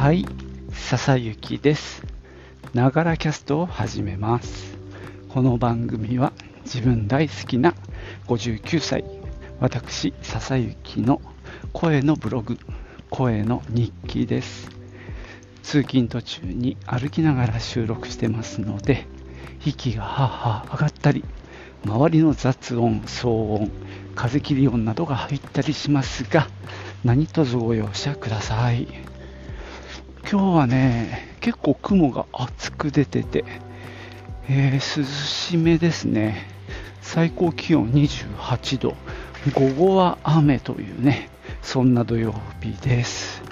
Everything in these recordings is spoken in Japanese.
はい、笹雪です。ながらキャストを始めます。この番組は自分大好きな59歳、私、笹雪の声のブログ、声の日記です。通勤途中に歩きながら収録してますので、息がはあはあ上がったり、周りの雑音、騒音、風切り音などが入ったりしますが、何卒ご容赦ください。今日はね、結構雲が厚く出てて、えー涼しめですね。最高気温28度、午後は雨というね、そんな土曜日です。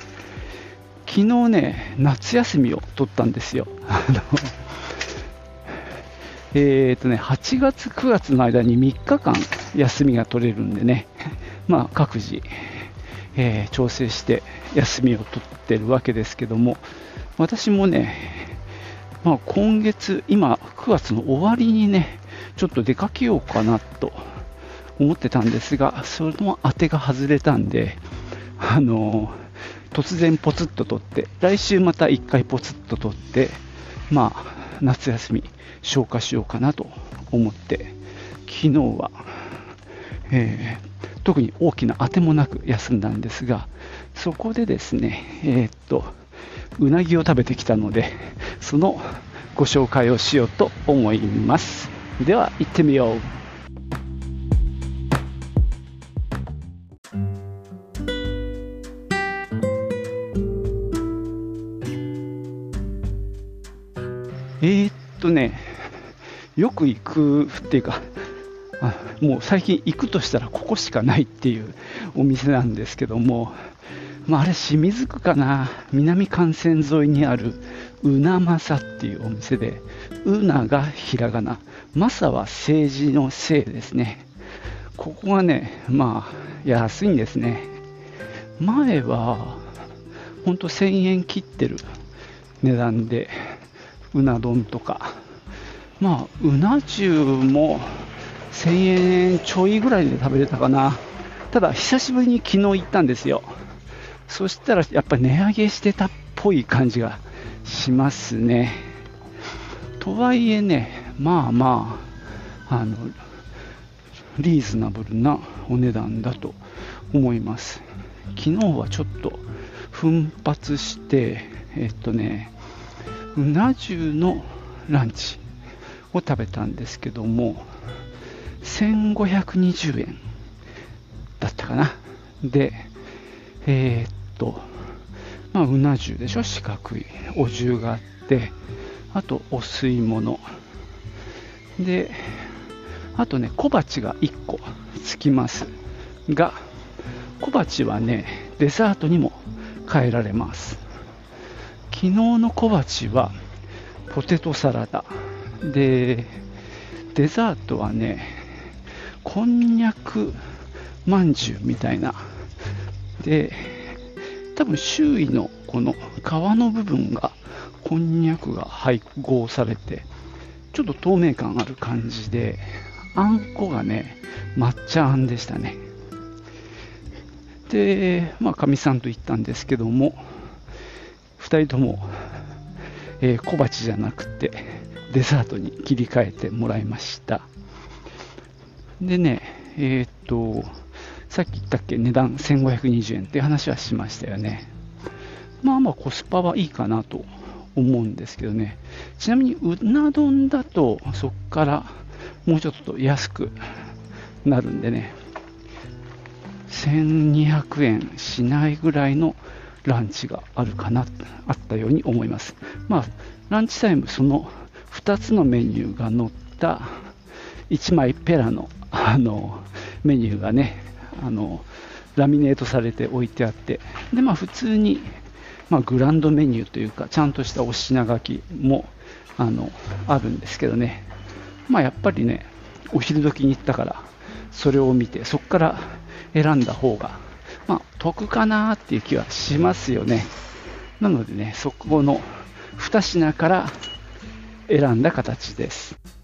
昨日ね、夏休みを取ったんですよ。あのえーとね、8月、9月の間に3日間休みが取れるんでね、まあ、各自、えー調整して休みを取ってるわけですけども、私もね、まあ、今月、今、9月の終わりにね、ちょっと出かけようかなと思ってたんですが、その当てが外れたんで、あの突然ポツッと取って、来週また1回ポツッと取って、まあ、夏休み消化しようかなと思って、昨日は、えー特に大きな当てもなく休んだんですが、そこでですね、えーっと、うなぎを食べてきたので、そのご紹介をしようと思います。では、行ってみよう。えーっとね、よく行くっていうか、もう最近行くとしたらここしかないっていうお店なんですけども、まあ、あれ清水区かな。南幹線沿いにあるうなまさっていうお店でうながひらがなまさは政治のせいですね。ここがねまあ安いんですね。前はほんと1000円切ってる値段でうな丼とか。まあうな重も1000円ちょいぐらいで食べれたかな。ただ、久しぶりに昨日行ったんですよ。そしたら、やっぱ値上げしてたっぽい感じがしますね。とはいえね、まあまあ、あの、リーズナブルなお値段だと思います。昨日はちょっと奮発して、えっとね、うな重のランチを食べたんですけども、1520円だったかな。で、えーっと、まあ、うな重でしょ、四角い。お重があって、あとお吸い物。で、あとね、小鉢が1個つきますが、小鉢はね、デザートにも変えられます。昨日の小鉢はポテトサラダ。で、デザートはね、こんにゃくまんじゅうみたいな。で、多分周囲のこの皮の部分がこんにゃくが配合されて、ちょっと透明感ある感じで、あんこがね、抹茶あんでしたね。で、まあ、かみさんと行ったんですけども、2人とも、えー小鉢じゃなくて、デザートに切り替えてもらいました。でね、えーっと、さっき言ったっけ、値段1520円っていう話はしましたよね。まあまあコスパはいいかなと思うんですけどね。ちなみにうな丼だとそこからもうちょっと安くなるんでね、1200円しないぐらいのランチがあるかな、あったように思います。まあ、ランチタイムその2つのメニューが載った1枚ペラのあのメニューがねあのラミネートされて置いてあってで、まあ、普通に、まあ、グランドメニューというかちゃんとしたお品書きもあのあるんですけどね、まあ、やっぱりねお昼時に行ったからそれを見てそこから選んだ方が、まあ、得かなっていう気はしますよね。なのでねそこの2品から選んだ形です。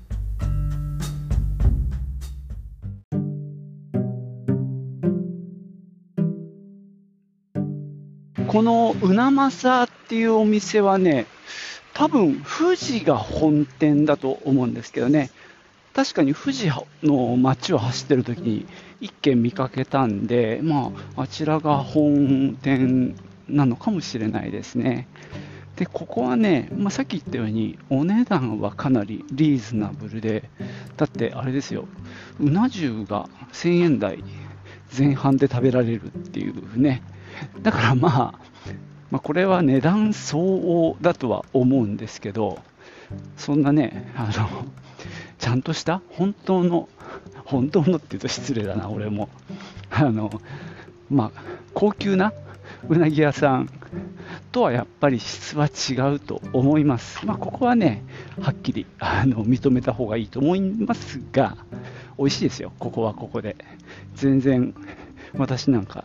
このうなまさっていうお店はね、多分富士が本店だと思うんですけどね、確かに富士の街を走ってる時に1軒見かけたんで、まあ、あちらが本店なのかもしれないですね。で、ここはね、まあ、さっき言ったように、お値段はかなりリーズナブルで、だってあれですよ、うな重が1000円台前半で食べられるっていうね、だからまあ、まあ、これは値段相応だとは思うんですけど、そんなね、あのちゃんとした本当の、本当のって言うと失礼だな、俺も。あのまあ、高級なうなぎ屋さんとはやっぱり質は違うと思います。まあ、ここはね、はっきりあの認めた方がいいと思いますが、美味しいですよ、ここはここで。全然私なんか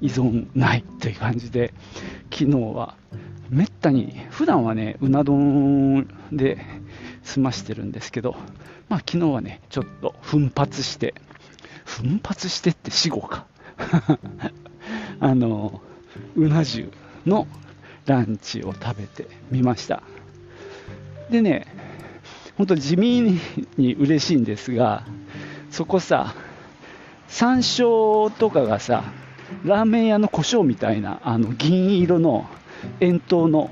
依存ないという感じで、昨日はめったに、普段はね、うな丼で済ましてるんですけど、まあ昨日はね、ちょっと奮発して、奮発してって死後か。あの、うな重のランチを食べてみました。でね、本当地味に嬉しいんですが、そこさ、山椒とかがさ、ラーメン屋の胡椒みたいなあの銀色の円筒の、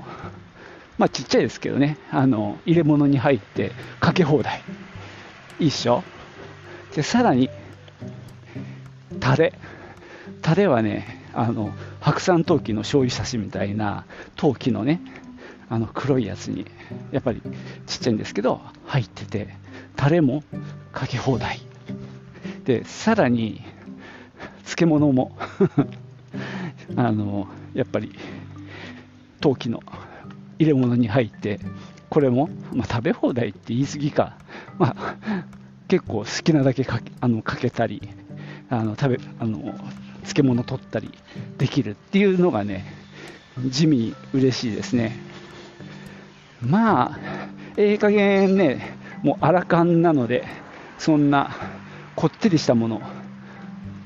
まあちっちゃいですけどね、あの入れ物に入ってかけ放題。いいっしょ？で、さらに、タレ。タレはね、あの白山陶器の醤油差しみたいな陶器のねあの黒いやつにやっぱりちっちゃいんですけど入っててタレもかけ放題でさらに漬物も あのやっぱり陶器の入れ物に入ってこれも、まあ、食べ放題って言い過ぎか、まあ、結構好きなだけかけあのかけたりあの食べあの漬物取ったりできるっていうのがね、地味に嬉しいですね。まあ、ええ加減ね、もうアラカンなので、そんなこってりしたもの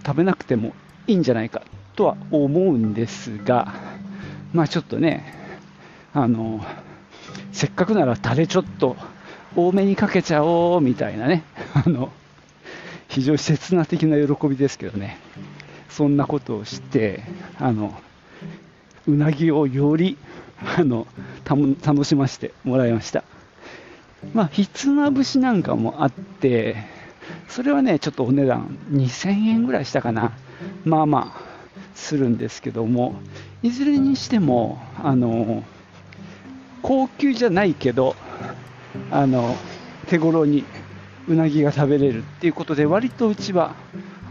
食べなくてもいいんじゃないかとは思うんですが、まあちょっとね、あの、せっかくならタレちょっと多めにかけちゃおうみたいなね、あの、非常に刹那的な喜びですけどね。そんなことをしてあのうなぎをよりあの楽しませてもらいましたまあひつまぶしなんかもあってそれはねちょっとお値段2000円ぐらいしたかなまあまあするんですけどもいずれにしてもあの高級じゃないけどあの手頃にうなぎが食べれるっていうことで割とうちは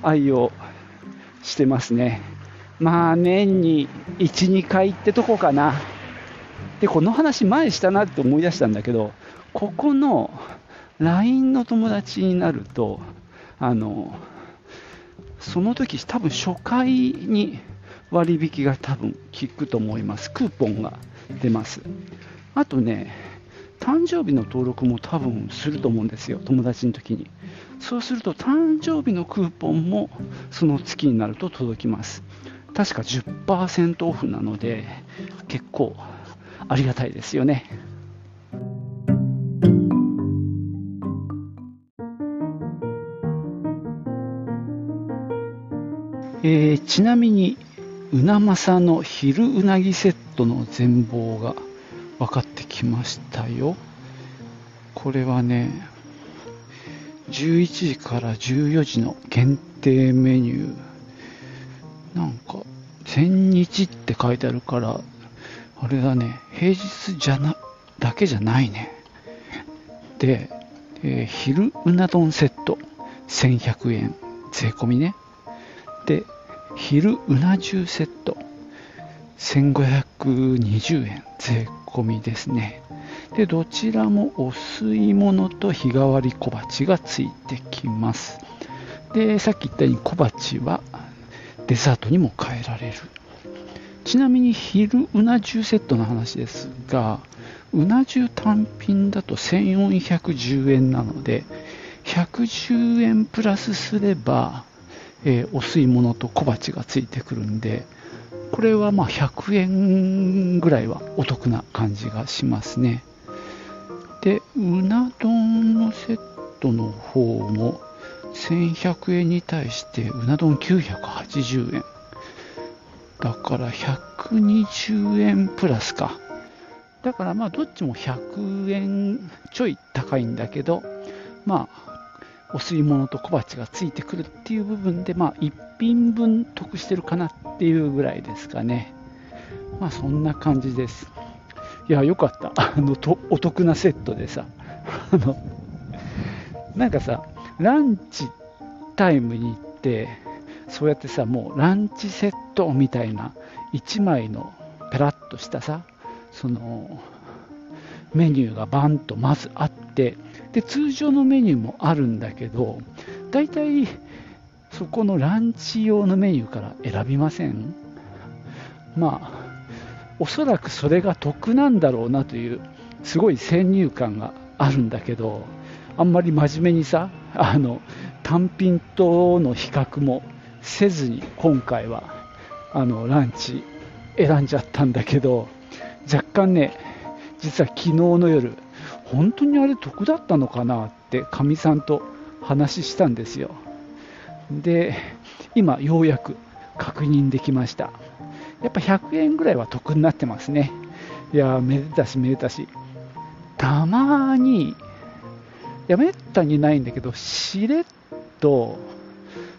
愛用してますね。まあ年に1、2回ってとこかな。で、この話前したなって思い出したんだけど、ここの LINE の友達になると、あの、その時多分初回に割引が多分効くと思います。クーポンが出ます。あとね、誕生日の登録も多分すると思うんですよ、友達の時に。そうすると誕生日のクーポンもその月になると届きます。確か10%オフなので結構ありがたいですよね。えー、ちなみにうなまさの昼うなぎセットの全貌が分かってきましたよ。これはね、11時から14時の限定メニュー。なんか、千日って書いてあるから、あれだね、平日じゃな、だけじゃないね。で、えー、昼うな丼セット、1100円、税込みね。で、昼うな重セット、1520円、税込みですね。で、どちらもお吸い物と日替わり小鉢がついてきます。で、さっき言ったように小鉢はデザートにも変えられる。ちなみに昼うな重セットの話ですが、うな重単品だと1410円なので、110円プラスすれば、えー、お吸い物と小鉢がついてくるんで、これはまあ100円ぐらいはお得な感じがしますね。で、うな丼のセットの方も1100円に対してうな丼980円。だから120円プラスか。だからまあどっちも100円ちょい高いんだけど、まあお吸い物と小鉢がついてくるっていう部分で、まあ1品分得してるかなっていうぐらいですかね。まあそんな感じです。いや、よかった。あの、とお得なセットでさ、あの、なんかさ、ランチタイムに行って、そうやってさ、もうランチセットみたいな1枚のペラッとしたさ、そのメニューがバンとまずあってで通常のメニューもあるんだけど大体そこのランチ用のメニューから選びません。まあおそらくそれが得なんだろうなというすごい先入観があるんだけどあんまり真面目にさあの単品との比較もせずに今回はあのランチ選んじゃったんだけど若干ね実は昨日の夜本当にあれ得だったのかなってかみさんと話したんですよ。で今ようやく確認できました。やっぱ100円ぐらいは得になってますね。いやめでたしめでたし。たまにいやめったにないんだけどしれっと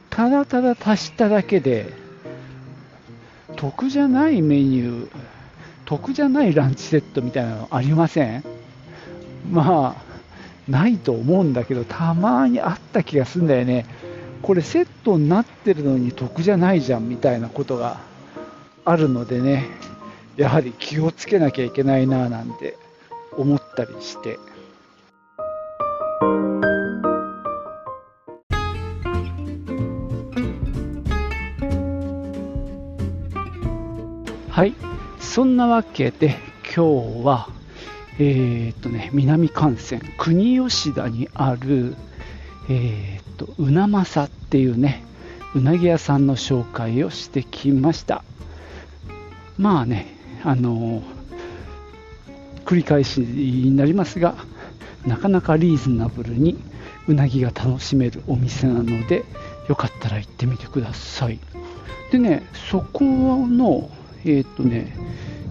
ただただ足しただけで得じゃないメニュー得じゃないランチセットみたいなのありません？まあ、ないと思うんだけど、たまにあった気がするんだよね。これセットになってるのに得じゃないじゃんみたいなことがあるのでね、やはり気をつけなきゃいけないななんて思ったりして。はい、そんなわけで今日はえー、っとね、南関線、国吉田にある、えー、っと、うなまさっていうね、うなぎ屋さんの紹介をしてきました。まあね、あのー、繰り返しになりますが、なかなかリーズナブルにうなぎが楽しめるお店なので、よかったら行ってみてください。でね、そこの、えっ、とね、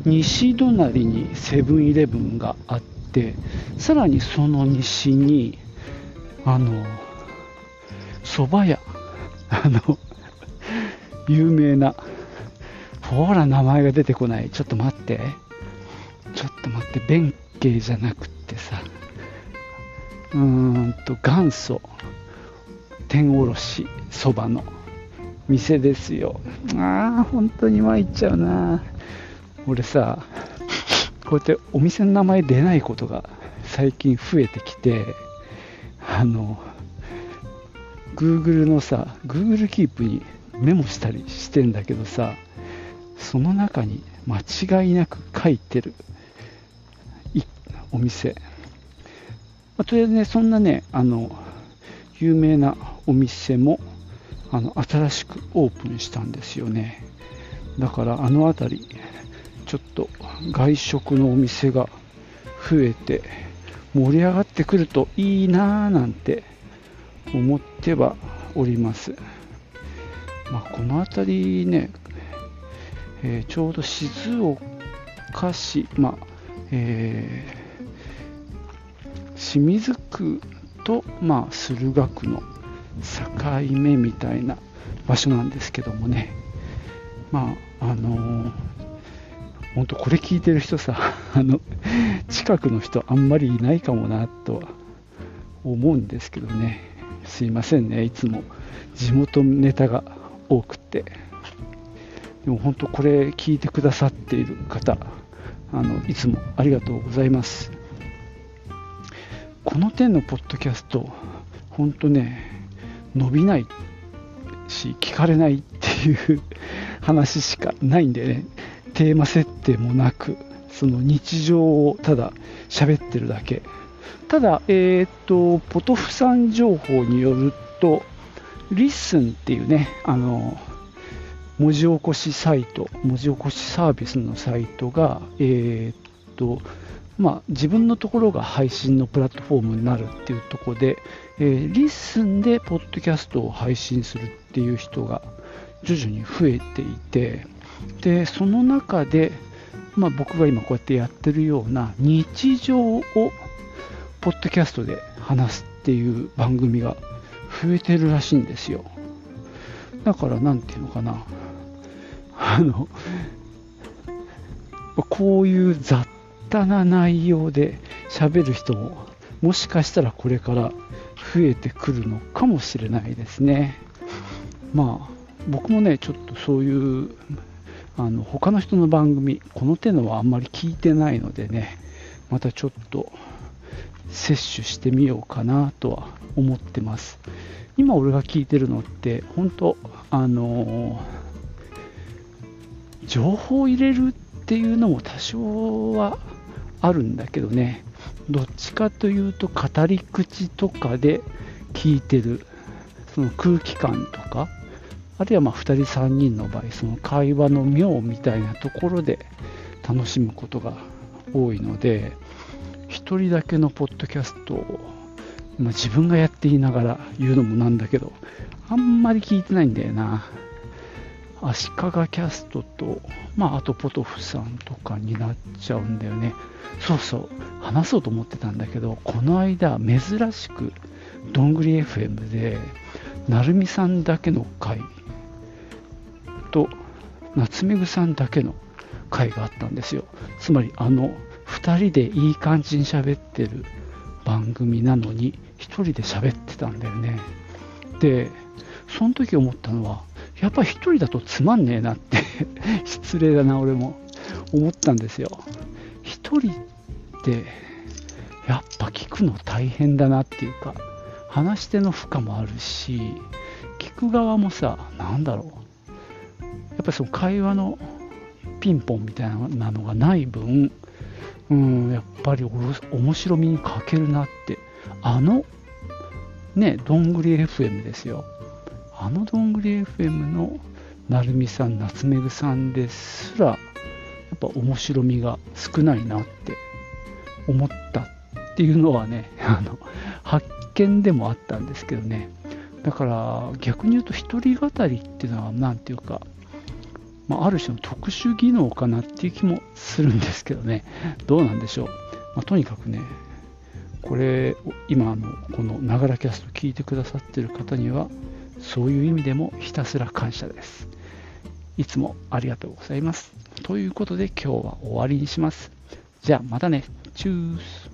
西隣にセブンイレブンがあってさらにその西にあの蕎麦屋 あの有名なほら名前が出てこない。ちょっと待って。ちょっと待って。弁慶じゃなくってさ。うーんと元祖。天おろしそばの店ですよ。ああ本当に参っちゃうな。俺さこうやってお店の名前出ないことが最近増えてきてあの Google のさ Google キープにメモしたりしてんだけどさその中に間違いなく書いてる。お店、まあ、とりあえずねそんなねあの有名なお店もあの新しくオープンしたんですよね。だからあの辺りちょっと外食のお店が増えて盛り上がってくるといいなぁなんて思ってはおります。まあ、この辺りね、えー、ちょうど静岡市、まあえー、清水区と、まあ、駿河区の境目みたいな場所なんですけどもね、まああのー本当これ聞いてる人さ あの近くの人あんまりいないかもなとは思うんですけどね。すいませんねいつも地元ネタが多くて。でも本当これ聞いてくださっている方あのいつもありがとうございます。この点のポッドキャスト本当ね伸びないし聞かれないっていう話しかないんでね。テーマ設定もなく、その日常をただ喋ってるだけ。ただ、えっ、と、ポトフさん情報によると、 LISTEN っていうね、あの、文字起こしサイト、文字起こしサービスのサイトが、えー、と、まあ、自分のところが配信のプラットフォームになるっていうところで、えー、 LISTEN でポッドキャストを配信するっていう人が徐々に増えていて、で、その中で、まあ、僕が今こうやってやってるような日常をポッドキャストで話すっていう番組が増えてるらしいんですよ。だから、なんていうのかな。あの、こういう雑多な内容で喋る人も、もしかしたらこれから増えてくるのかもしれないですね。まあ、僕もね、ちょっとそういうあの他の人の番組、この手のはあんまり聞いてないのでね、またちょっと摂取してみようかなとは思ってます。今俺が聞いてるのって、本当、あの情報を入れるっていうのも多少はあるんだけどね、どっちかというと語り口とかで聞いてる、その空気感と、あるいはま2人3人の場合その会話の妙みたいなところで楽しむことが多いので1人だけのポッドキャストを、まあ、自分がやっていながら言うのもなんだけどあんまり聞いてないんだよな。足利キャストと、まあ、あとポトフさんとかになっちゃうんだよね。そうそう話そうと思ってたんだけどこの間珍しくどんぐり FM で成美さんだけの回と夏目ぐさんだけの回があったんですよ。つまりあの2人でいい感じに喋ってる番組なのに1人で喋ってたんだよね。でその時思ったのはやっぱ1人だとつまんねえなって 失礼だな俺も思ったんですよ。1人ってやっぱ聞くの大変だなっていうか話し手の負荷もあるし聞く側もさ何だろう。ぱりその会話のピンポンみたいなのがない分、うん、やっぱり面白みに欠けるなって、あの、ね、どんぐり FM ですよ。あのどんぐり FM の成美さん、夏目ぐさんですら、やっぱ面白みが少ないなって思ったっていうのはね、あの発見でもあったんですけどね。だから逆に言うと一人語りっていうのは何ていうかまあ、る種の特殊技能かなっていう気もするんですけどね、どうなんでしょう。まあ、とにかくね、これ、今のこのながらキャスト聞いてくださってる方には、そういう意味でもひたすら感謝です。いつもありがとうございます。ということで今日は終わりにします。じゃあまたね。チュース。